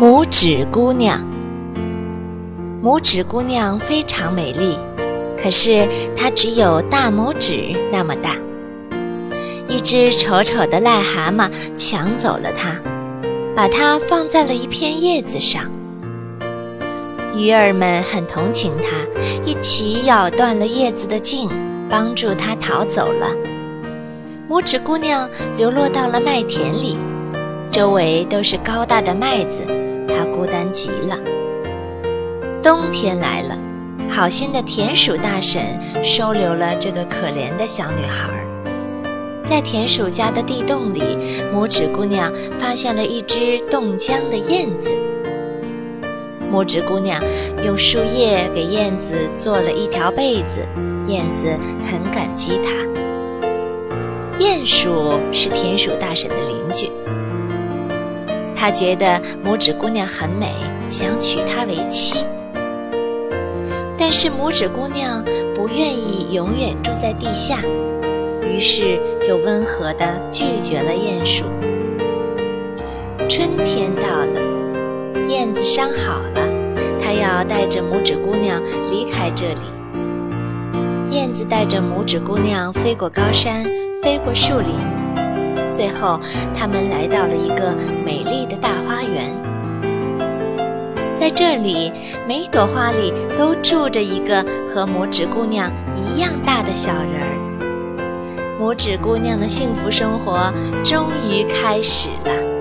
拇指姑娘，拇指姑娘非常美丽，可是她只有大拇指那么大。一只丑丑的癞蛤蟆抢走了它，把它放在了一片叶子上。鱼儿们很同情它，一起咬断了叶子的茎，帮助它逃走了。拇指姑娘流落到了麦田里，周围都是高大的麦子。他孤单极了。冬天来了，好心的田鼠大婶收留了这个可怜的小女孩。在田鼠家的地洞里，拇指姑娘发现了一只冻僵的燕子。拇指姑娘用树叶给燕子做了一条被子，燕子很感激她。鼹鼠是田鼠大婶的邻居。他觉得拇指姑娘很美，想娶她为妻。但是拇指姑娘不愿意永远住在地下，于是就温和地拒绝了鼹鼠。春天到了，燕子伤好了，它要带着拇指姑娘离开这里。燕子带着拇指姑娘飞过高山，飞过树林。最后，他们来到了一个美丽的大花园。在这里，每朵花里都住着一个和拇指姑娘一样大的小人儿。拇指姑娘的幸福生活终于开始了。